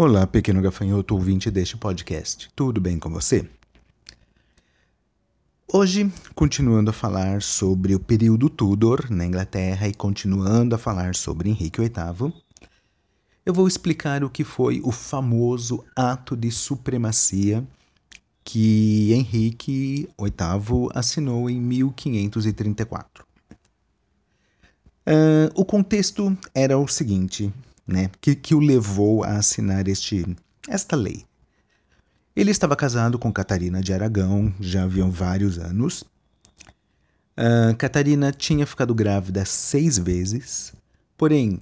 Olá, pequeno gafanhoto ouvinte deste podcast. Tudo bem com você? Hoje, continuando a falar sobre o período Tudor na Inglaterra e continuando a falar sobre Henrique VIII, eu vou explicar o que foi o famoso ato de supremacia que Henrique VIII assinou em 1534. Uh, o contexto era o seguinte, né, que, que o levou a assinar este, esta lei. Ele estava casado com Catarina de Aragão, já haviam vários anos. Uh, Catarina tinha ficado grávida seis vezes, porém,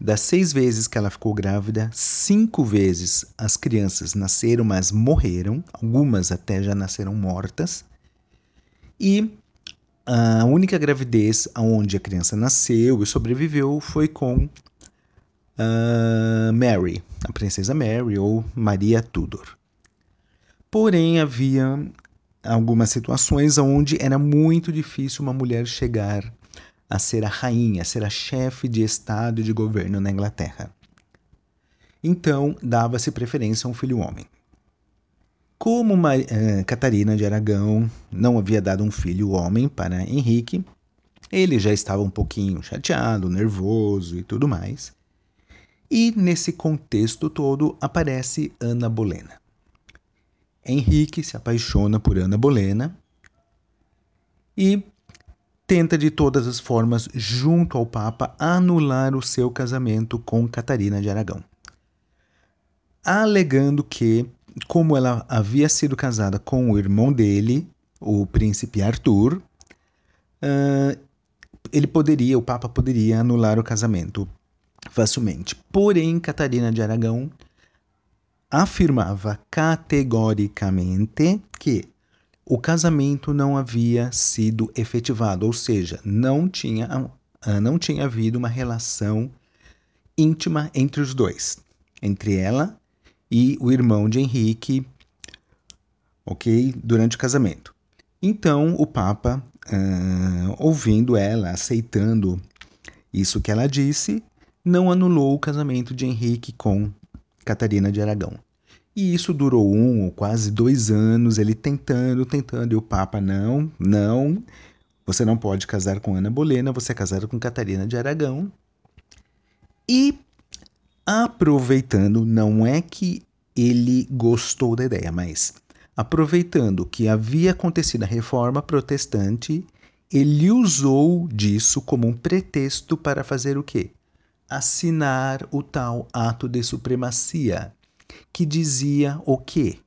das seis vezes que ela ficou grávida, cinco vezes as crianças nasceram, mas morreram, algumas até já nasceram mortas. E a única gravidez onde a criança nasceu e sobreviveu foi com uh, Mary, a princesa Mary ou Maria Tudor. Porém, havia algumas situações onde era muito difícil uma mulher chegar a ser a rainha, a ser a chefe de estado e de governo na Inglaterra. Então, dava-se preferência a um filho homem. Como Mar uh, Catarina de Aragão não havia dado um filho homem para Henrique, ele já estava um pouquinho chateado, nervoso e tudo mais. E nesse contexto todo aparece Ana Bolena. Henrique se apaixona por Ana Bolena e tenta de todas as formas, junto ao Papa, anular o seu casamento com Catarina de Aragão, alegando que como ela havia sido casada com o irmão dele, o príncipe Arthur, uh, ele poderia, o Papa poderia anular o casamento facilmente. Porém, Catarina de Aragão afirmava categoricamente que o casamento não havia sido efetivado, ou seja, não tinha, ah, não tinha havido uma relação íntima entre os dois, entre ela e o irmão de Henrique, ok? Durante o casamento. Então o Papa, uh, ouvindo ela, aceitando isso que ela disse, não anulou o casamento de Henrique com Catarina de Aragão. E isso durou um ou quase dois anos, ele tentando, tentando, e o Papa, não, não, você não pode casar com Ana Bolena, você é casado com Catarina de Aragão. E aproveitando, não é que ele gostou da ideia, mas aproveitando que havia acontecido a reforma protestante, ele usou disso como um pretexto para fazer o quê? Assinar o tal ato de supremacia, que dizia o quê?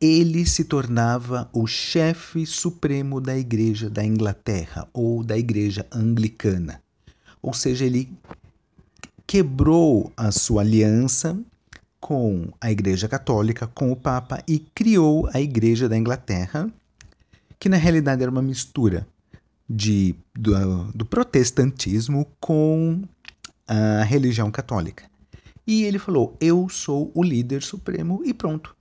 Ele se tornava o chefe supremo da Igreja da Inglaterra ou da Igreja Anglicana. Ou seja, ele quebrou a sua aliança com a Igreja Católica, com o Papa e criou a Igreja da Inglaterra, que na realidade era uma mistura de, do, do protestantismo com a religião católica. E ele falou: Eu sou o líder supremo e pronto.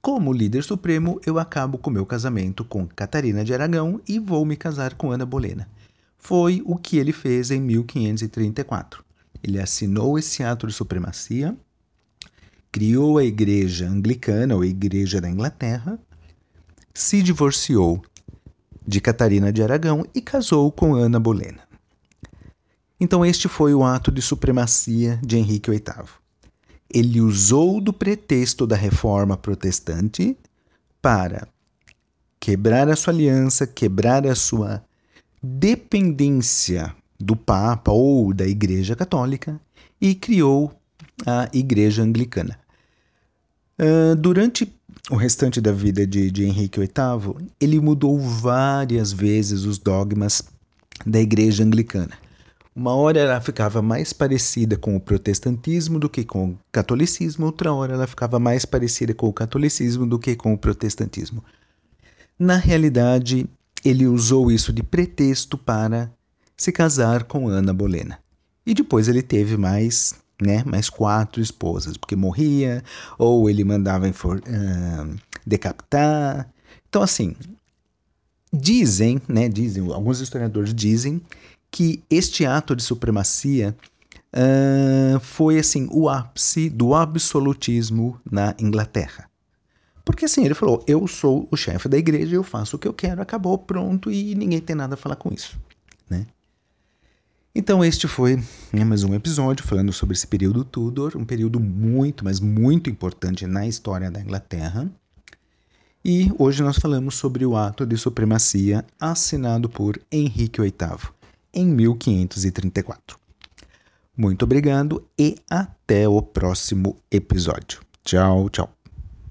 Como líder supremo, eu acabo com meu casamento com Catarina de Aragão e vou me casar com Ana Bolena. Foi o que ele fez em 1534. Ele assinou esse ato de supremacia, criou a Igreja Anglicana, ou Igreja da Inglaterra, se divorciou de Catarina de Aragão e casou com Ana Bolena. Então, este foi o ato de supremacia de Henrique VIII. Ele usou do pretexto da reforma protestante para quebrar a sua aliança, quebrar a sua dependência do Papa ou da Igreja Católica e criou a Igreja Anglicana. Uh, durante o restante da vida de, de Henrique VIII, ele mudou várias vezes os dogmas da Igreja Anglicana. Uma hora ela ficava mais parecida com o protestantismo do que com o catolicismo, outra hora ela ficava mais parecida com o catolicismo do que com o protestantismo. Na realidade, ele usou isso de pretexto para se casar com Ana Bolena. E depois ele teve mais, né, mais quatro esposas, porque morria, ou ele mandava uh, decapitar. Então, assim, dizem, né, dizem, alguns historiadores dizem que este ato de supremacia uh, foi assim o ápice do absolutismo na Inglaterra. Porque assim, ele falou: eu sou o chefe da igreja, eu faço o que eu quero, acabou, pronto, e ninguém tem nada a falar com isso. Né? Então, este foi né, mais um episódio falando sobre esse período Tudor, um período muito, mas muito importante na história da Inglaterra. E hoje nós falamos sobre o ato de supremacia assinado por Henrique VIII em 1534. Muito obrigado e até o próximo episódio. Tchau, tchau.